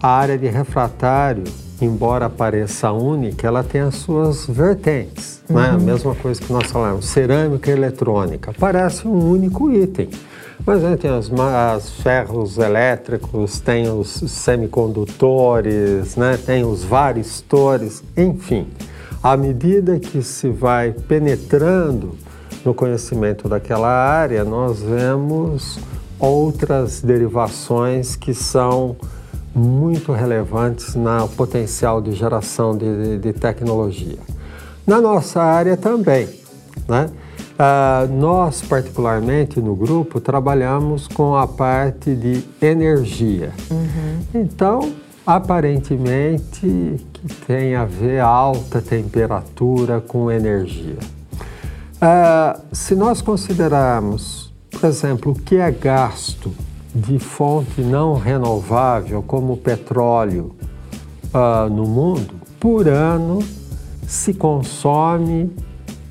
a área de refratário embora pareça única, ela tem as suas vertentes. Uhum. Né? A mesma coisa que nós falamos, cerâmica e eletrônica, parece um único item. Mas né, tem os, os, ferros elétricos, tem os semicondutores, né, tem os varistores, enfim. À medida que se vai penetrando no conhecimento daquela área, nós vemos outras derivações que são muito relevantes no potencial de geração de, de tecnologia. Na nossa área também, né? Uh, nós, particularmente no grupo, trabalhamos com a parte de energia. Uhum. Então, aparentemente, que tem a ver alta temperatura com energia. Uh, se nós considerarmos, por exemplo, o que é gasto de fonte não renovável, como o petróleo, uh, no mundo, por ano se consome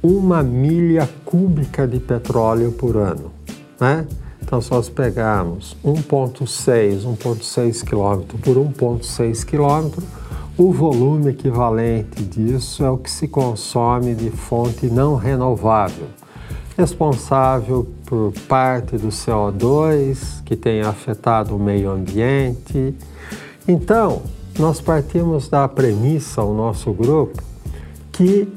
uma milha cúbica de petróleo por ano. Né? Então, se nós pegarmos 1,6, 1,6 km por 1,6 km, o volume equivalente disso é o que se consome de fonte não renovável responsável por parte do CO2 que tem afetado o meio ambiente. Então, nós partimos da premissa, o nosso grupo, que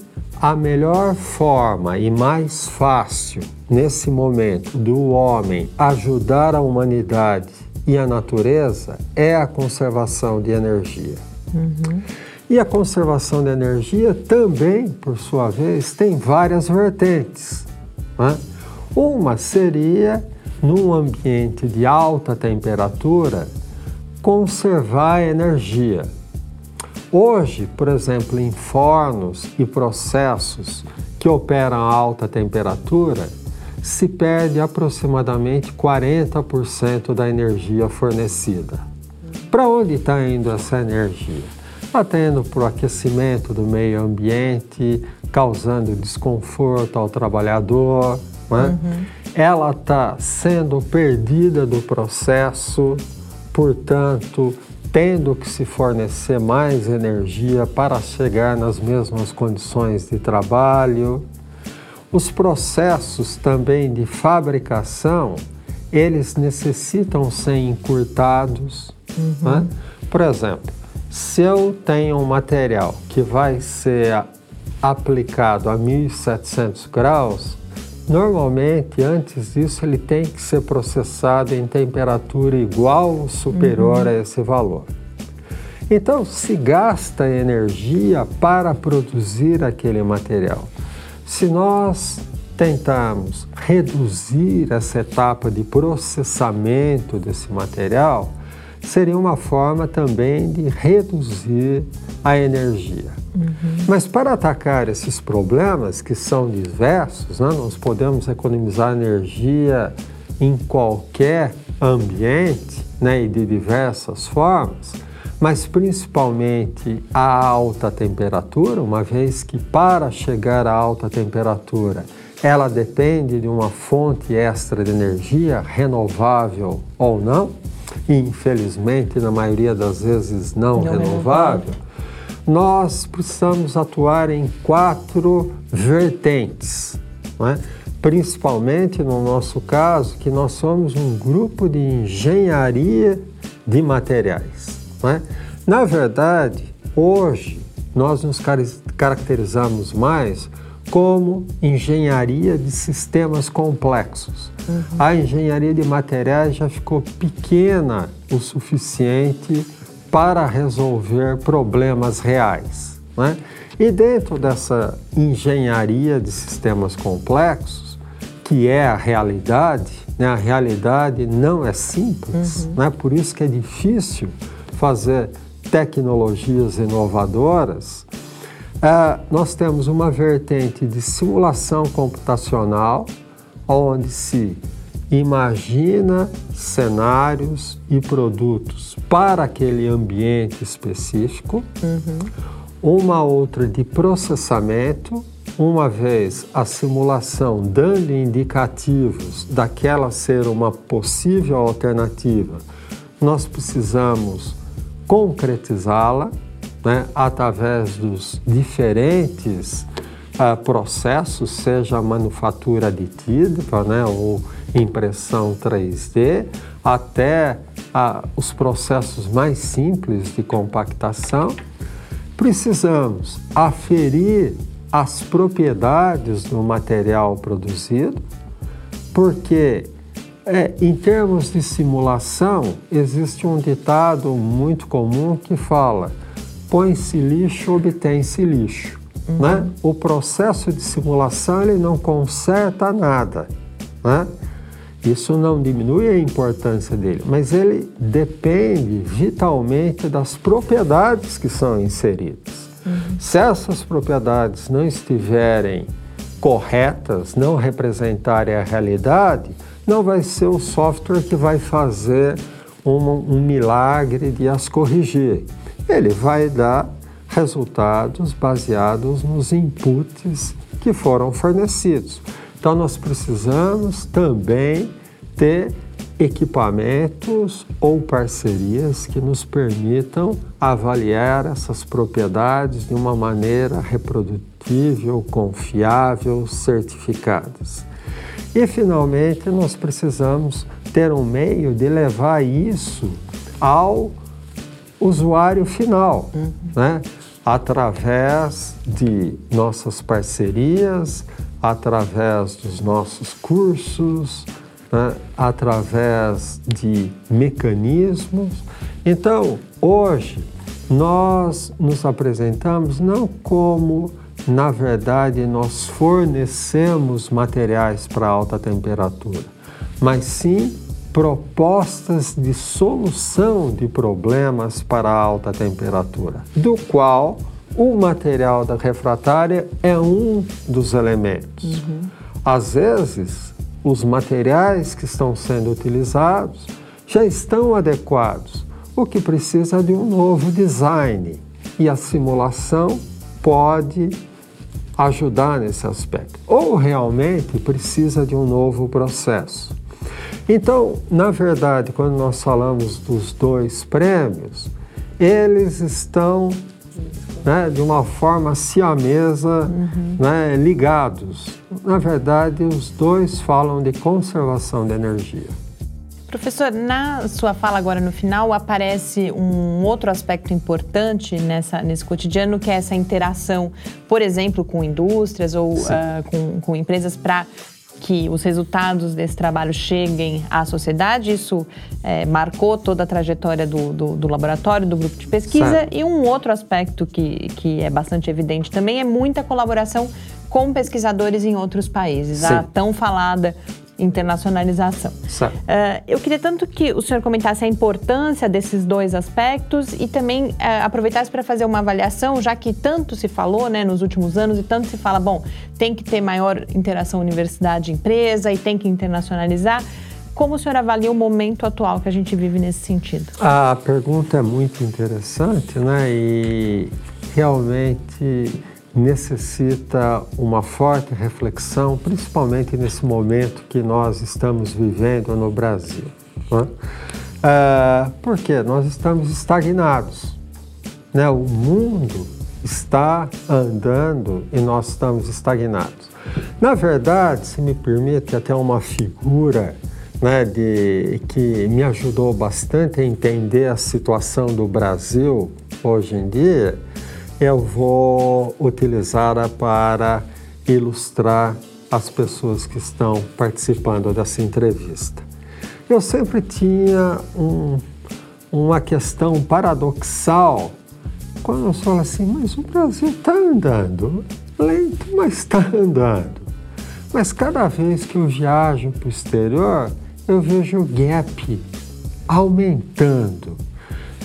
a melhor forma e mais fácil nesse momento do homem ajudar a humanidade e a natureza é a conservação de energia. Uhum. E a conservação de energia também, por sua vez, tem várias vertentes. Né? Uma seria, num ambiente de alta temperatura, conservar a energia. Hoje, por exemplo, em fornos e processos que operam a alta temperatura, se perde aproximadamente 40% da energia fornecida. Para onde está indo essa energia? Está indo para o aquecimento do meio ambiente, causando desconforto ao trabalhador. Né? Uhum. Ela está sendo perdida do processo, portanto, tendo que se fornecer mais energia para chegar nas mesmas condições de trabalho. Os processos também de fabricação, eles necessitam ser encurtados. Uhum. Né? Por exemplo, se eu tenho um material que vai ser aplicado a 1700 graus, normalmente antes disso ele tem que ser processado em temperatura igual ou superior uhum. a esse valor. Então se gasta energia para produzir aquele material. Se nós tentarmos reduzir essa etapa de processamento desse material, seria uma forma também de reduzir a energia. Uhum. Mas para atacar esses problemas, que são diversos, né, nós podemos economizar energia em qualquer ambiente né, e de diversas formas, mas principalmente a alta temperatura, uma vez que para chegar à alta temperatura ela depende de uma fonte extra de energia, renovável ou não, e infelizmente na maioria das vezes não, não renovável, nós precisamos atuar em quatro vertentes, é? principalmente no nosso caso, que nós somos um grupo de engenharia de materiais. É? Na verdade, hoje nós nos caracterizamos mais como engenharia de sistemas complexos. Uhum. A engenharia de materiais já ficou pequena o suficiente para resolver problemas reais. Né? E dentro dessa engenharia de sistemas complexos, que é a realidade, né? a realidade não é simples, uhum. né? por isso que é difícil fazer tecnologias inovadoras é, nós temos uma vertente de simulação computacional, onde se imagina cenários e produtos para aquele ambiente específico, uhum. uma outra de processamento, uma vez a simulação dando indicativos daquela ser uma possível alternativa, nós precisamos concretizá-la né, através dos diferentes uh, processos, seja manufatura aditiva né, ou impressão 3D, até uh, os processos mais simples de compactação, precisamos aferir as propriedades do material produzido, porque é, em termos de simulação, existe um ditado muito comum que fala põe-se lixo, obtém-se lixo. Uhum. Né? O processo de simulação ele não conserta nada. Né? Isso não diminui a importância dele, mas ele depende vitalmente das propriedades que são inseridas. Uhum. Se essas propriedades não estiverem corretas, não representarem a realidade, não vai ser o software que vai fazer um, um milagre de as corrigir ele vai dar resultados baseados nos inputs que foram fornecidos. Então, nós precisamos também ter equipamentos ou parcerias que nos permitam avaliar essas propriedades de uma maneira reprodutível, confiável, certificadas. E, finalmente, nós precisamos ter um meio de levar isso ao usuário final, uhum. né? através de nossas parcerias, através dos nossos cursos, né? através de mecanismos. Então, hoje, nós nos apresentamos não como, na verdade, nós fornecemos materiais para alta temperatura, mas sim propostas de solução de problemas para alta temperatura, do qual o material da refratária é um dos elementos. Uhum. Às vezes, os materiais que estão sendo utilizados já estão adequados, o que precisa de um novo design. E a simulação pode ajudar nesse aspecto. Ou realmente precisa de um novo processo. Então, na verdade, quando nós falamos dos dois prêmios, eles estão né, de uma forma siamesa uhum. né, ligados. Na verdade, os dois falam de conservação de energia. Professor, na sua fala agora no final aparece um outro aspecto importante nessa, nesse cotidiano, que é essa interação, por exemplo, com indústrias ou uh, com, com empresas para que os resultados desse trabalho cheguem à sociedade. Isso é, marcou toda a trajetória do, do, do, laboratório, do grupo de pesquisa. Certo. E um outro aspecto que, que é bastante evidente também é muita colaboração com pesquisadores em outros países. Sim. A tão falada internacionalização. Uh, eu queria tanto que o senhor comentasse a importância desses dois aspectos e também uh, aproveitasse para fazer uma avaliação, já que tanto se falou né, nos últimos anos e tanto se fala, bom, tem que ter maior interação universidade-empresa e tem que internacionalizar. Como o senhor avalia o momento atual que a gente vive nesse sentido? A pergunta é muito interessante, né? E realmente necessita uma forte reflexão, principalmente nesse momento que nós estamos vivendo no Brasil. Né? É, porque nós estamos estagnados. Né? O mundo está andando e nós estamos estagnados. Na verdade, se me permite, até uma figura né, de, que me ajudou bastante a entender a situação do Brasil hoje em dia eu vou utilizá-la para ilustrar as pessoas que estão participando dessa entrevista. Eu sempre tinha um, uma questão paradoxal quando eu falo assim, mas o Brasil está andando, lento, mas está andando. Mas cada vez que eu viajo para o exterior, eu vejo o gap aumentando.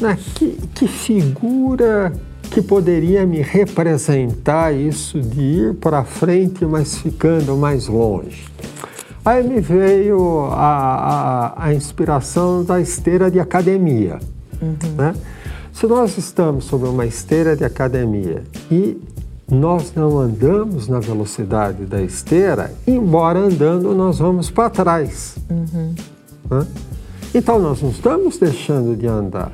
Né? Que, que figura que poderia me representar isso de ir para frente, mas ficando mais longe. Aí me veio a, a, a inspiração da esteira de academia. Uhum. Né? Se nós estamos sobre uma esteira de academia e nós não andamos na velocidade da esteira, embora andando nós vamos para trás. Uhum. Né? Então nós não estamos deixando de andar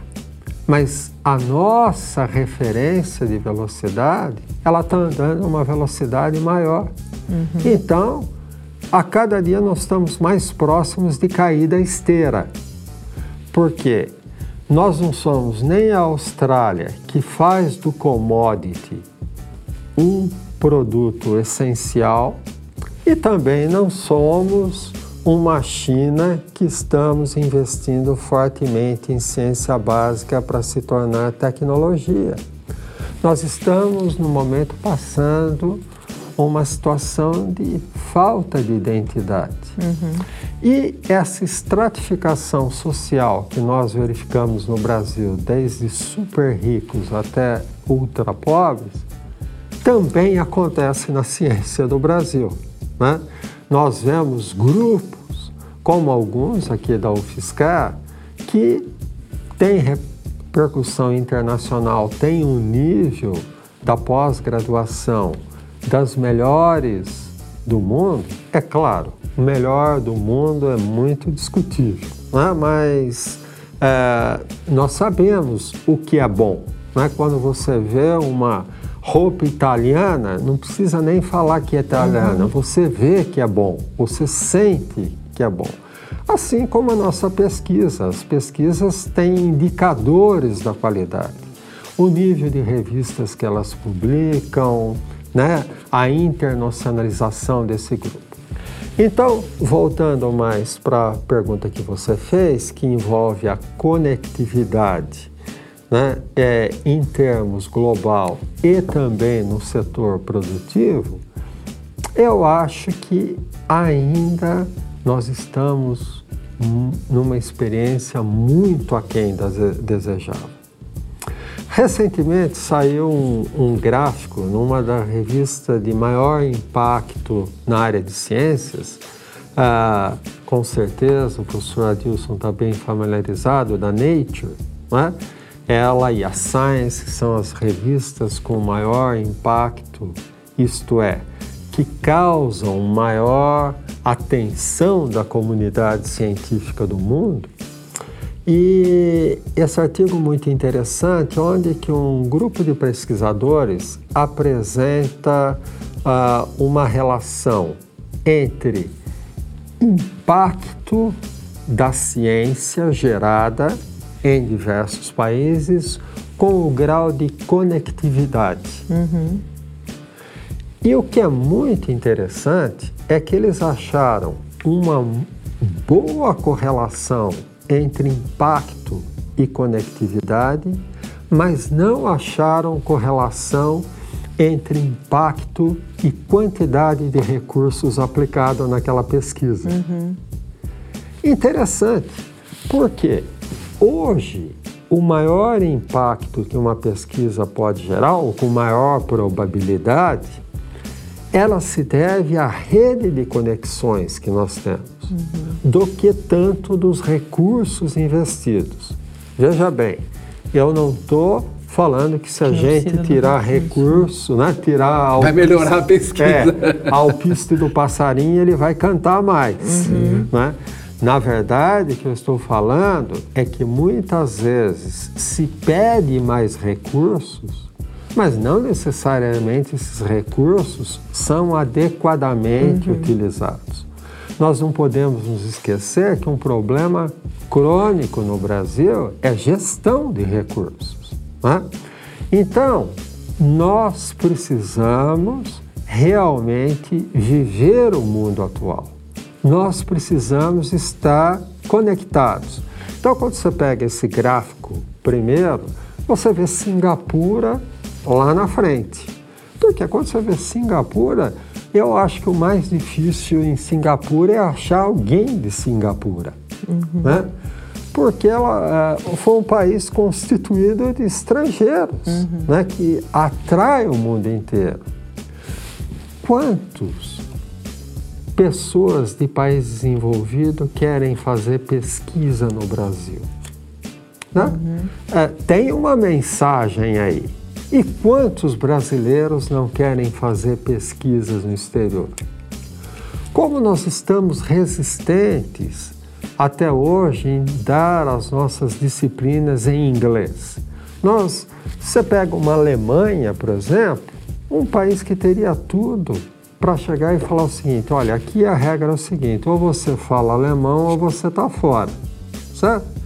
mas a nossa referência de velocidade, ela está andando a uma velocidade maior. Uhum. Então, a cada dia nós estamos mais próximos de cair da esteira. Porque nós não somos nem a Austrália, que faz do commodity um produto essencial, e também não somos uma China que estamos investindo fortemente em ciência básica para se tornar tecnologia. Nós estamos, no momento, passando uma situação de falta de identidade. Uhum. E essa estratificação social que nós verificamos no Brasil, desde super ricos até ultra pobres, também acontece na ciência do Brasil. Né? Nós vemos grupos, como alguns aqui da UFSCar, que têm repercussão internacional, têm um nível da pós-graduação das melhores do mundo. É claro, o melhor do mundo é muito discutível, né? mas é, nós sabemos o que é bom. Né? Quando você vê uma roupa italiana, não precisa nem falar que é italiana, uhum. você vê que é bom, você sente que é bom. Assim como a nossa pesquisa, as pesquisas têm indicadores da qualidade. O nível de revistas que elas publicam, né? a internacionalização desse grupo. Então, voltando mais para a pergunta que você fez, que envolve a conectividade né, é, em termos global e também no setor produtivo, eu acho que ainda nós estamos numa experiência muito aquém das desejável. Recentemente saiu um, um, gráfico numa da revista de maior impacto na área de ciências. Ah, com certeza o professor Adilson está bem familiarizado da Nature, né? Ela e a Science são as revistas com maior impacto, isto é, que causam maior atenção da comunidade científica do mundo. E esse artigo muito interessante, onde que um grupo de pesquisadores apresenta uh, uma relação entre impacto da ciência gerada em diversos países com o grau de conectividade. Uhum. E o que é muito interessante é que eles acharam uma boa correlação entre impacto e conectividade, mas não acharam correlação entre impacto e quantidade de recursos aplicados naquela pesquisa. Uhum. Interessante, porque hoje o maior impacto que uma pesquisa pode gerar, ou com maior probabilidade, ela se deve à rede de conexões que nós temos, uhum. do que tanto dos recursos investidos. Veja bem, eu não estou falando que se a gente tirar recurso, né, tirar vai melhorar a pesquisa, é, a alpiste do passarinho ele vai cantar mais, uhum. né? Na verdade, o que eu estou falando é que muitas vezes se pede mais recursos mas não necessariamente esses recursos são adequadamente uhum. utilizados. Nós não podemos nos esquecer que um problema crônico no Brasil é gestão de recursos. Né? Então, nós precisamos realmente viver o mundo atual. Nós precisamos estar conectados. Então, quando você pega esse gráfico primeiro, você vê Singapura lá na frente. Porque quando você vê Singapura, eu acho que o mais difícil em Singapura é achar alguém de Singapura. Uhum. Né? Porque ela uh, foi um país constituído de estrangeiros, uhum. né? que atrai o mundo inteiro. Quantos pessoas de países desenvolvidos querem fazer pesquisa no Brasil? Né? Uhum. Uh, tem uma mensagem aí e quantos brasileiros não querem fazer pesquisas no exterior? Como nós estamos resistentes até hoje em dar as nossas disciplinas em inglês? Nós, você pega uma Alemanha, por exemplo, um país que teria tudo para chegar e falar o seguinte: olha, aqui a regra é o seguinte, ou você fala alemão ou você está fora, certo?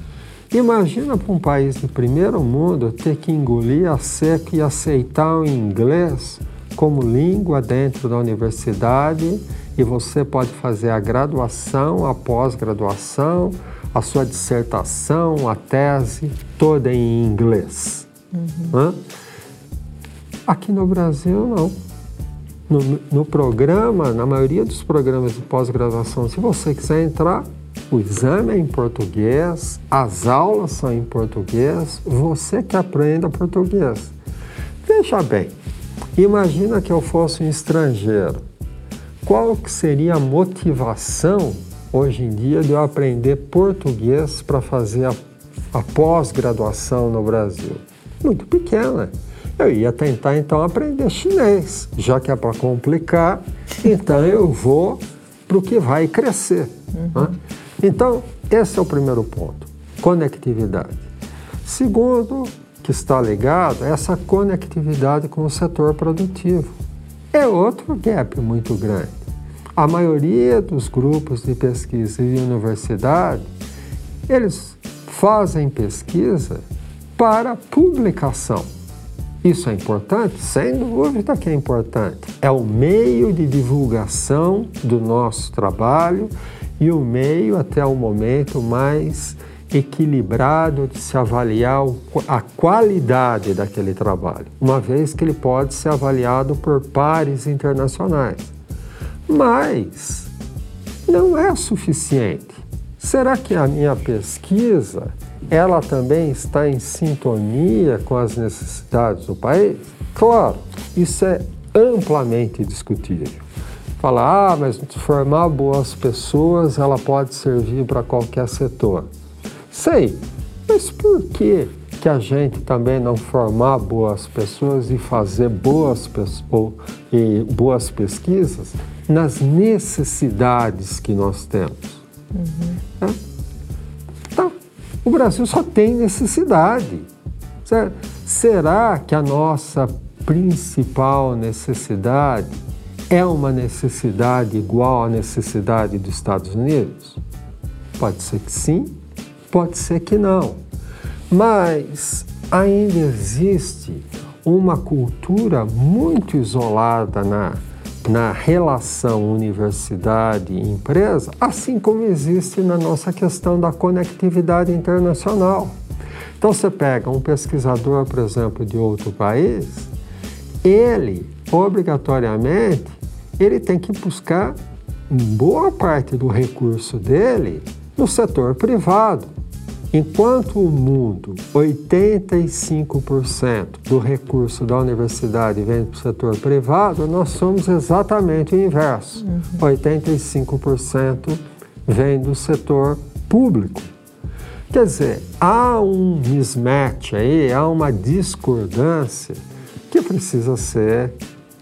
Imagina para um país de primeiro mundo ter que engolir a seco e aceitar o inglês como língua dentro da universidade e você pode fazer a graduação, a pós-graduação, a sua dissertação, a tese, toda em inglês. Uhum. Aqui no Brasil, não. No, no programa, na maioria dos programas de pós-graduação, se você quiser entrar, o exame é em português, as aulas são em português, você que aprenda português. Veja bem, imagina que eu fosse um estrangeiro. Qual que seria a motivação hoje em dia de eu aprender português para fazer a, a pós-graduação no Brasil? Muito pequena. Eu ia tentar então aprender chinês, já que é para complicar, então eu vou para o que vai crescer. Uhum. Né? Então, esse é o primeiro ponto, conectividade. Segundo, que está ligado, é essa conectividade com o setor produtivo. É outro gap muito grande. A maioria dos grupos de pesquisa e universidade, eles fazem pesquisa para publicação. Isso é importante? Sem dúvida que é importante. É o meio de divulgação do nosso trabalho e o meio até o momento mais equilibrado de se avaliar a qualidade daquele trabalho, uma vez que ele pode ser avaliado por pares internacionais. Mas não é suficiente. será que a minha pesquisa ela também está em sintonia com as necessidades do país? Claro, isso é amplamente discutível. Falar, ah, mas formar boas pessoas, ela pode servir para qualquer setor. Sei, mas por que, que a gente também não formar boas pessoas e fazer boas, ou, e boas pesquisas nas necessidades que nós temos? Uhum. É? Então, o Brasil só tem necessidade. Certo? Será que a nossa principal necessidade é uma necessidade igual à necessidade dos Estados Unidos? Pode ser que sim, pode ser que não. Mas ainda existe uma cultura muito isolada na, na relação universidade-empresa, assim como existe na nossa questão da conectividade internacional. Então, você pega um pesquisador, por exemplo, de outro país, ele, obrigatoriamente, ele tem que buscar boa parte do recurso dele no setor privado. Enquanto o mundo, 85% do recurso da universidade vem para o setor privado, nós somos exatamente o inverso. Uhum. 85% vem do setor público. Quer dizer, há um mismatch aí, há uma discordância que precisa ser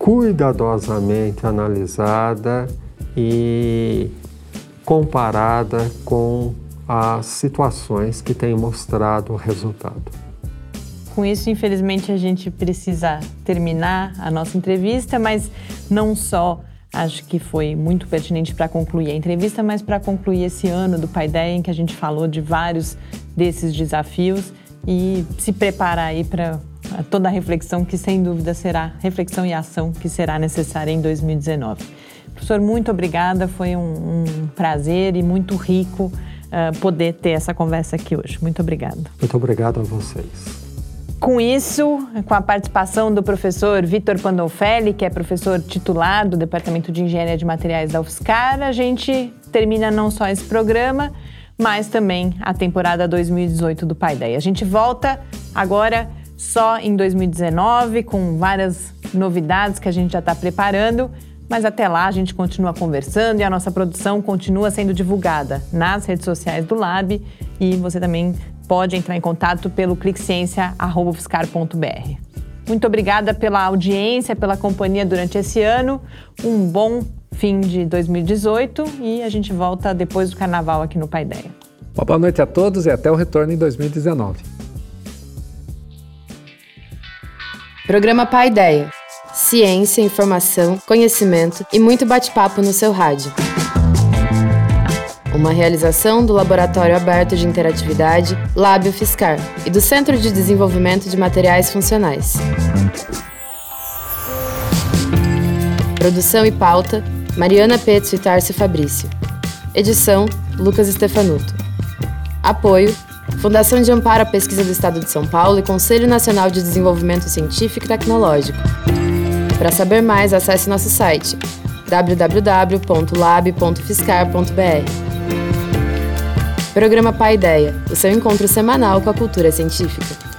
cuidadosamente analisada e comparada com as situações que têm mostrado o resultado. Com isso, infelizmente, a gente precisa terminar a nossa entrevista, mas não só acho que foi muito pertinente para concluir a entrevista, mas para concluir esse ano do Paideia, em que a gente falou de vários desses desafios e se preparar aí para toda a reflexão que, sem dúvida, será reflexão e ação que será necessária em 2019. Professor, muito obrigada, foi um, um prazer e muito rico uh, poder ter essa conversa aqui hoje. Muito obrigada. Muito obrigado a vocês. Com isso, com a participação do professor Vitor Pandolfelli, que é professor titular do Departamento de Engenharia de Materiais da UFSCar, a gente termina não só esse programa, mas também a temporada 2018 do Paideia. A gente volta agora só em 2019 com várias novidades que a gente já está preparando. Mas até lá a gente continua conversando e a nossa produção continua sendo divulgada nas redes sociais do Lab e você também pode entrar em contato pelo clicciencia.fiscar.br. Muito obrigada pela audiência, pela companhia durante esse ano. Um bom fim de 2018 e a gente volta depois do carnaval aqui no Paideia. Uma boa noite a todos e até o retorno em 2019. Programa Paideia ciência, informação, conhecimento e muito bate-papo no seu rádio. Uma realização do Laboratório Aberto de Interatividade Lábio Fiscar e do Centro de Desenvolvimento de Materiais Funcionais. Produção e pauta: Mariana Petzo e Tarcio Fabrício. Edição: Lucas Stefanuto. Apoio: Fundação de Amparo à Pesquisa do Estado de São Paulo e Conselho Nacional de Desenvolvimento Científico e Tecnológico. Para saber mais, acesse nosso site www.lab.fiscar.br. Programa Pai Ideia, o seu encontro semanal com a cultura científica.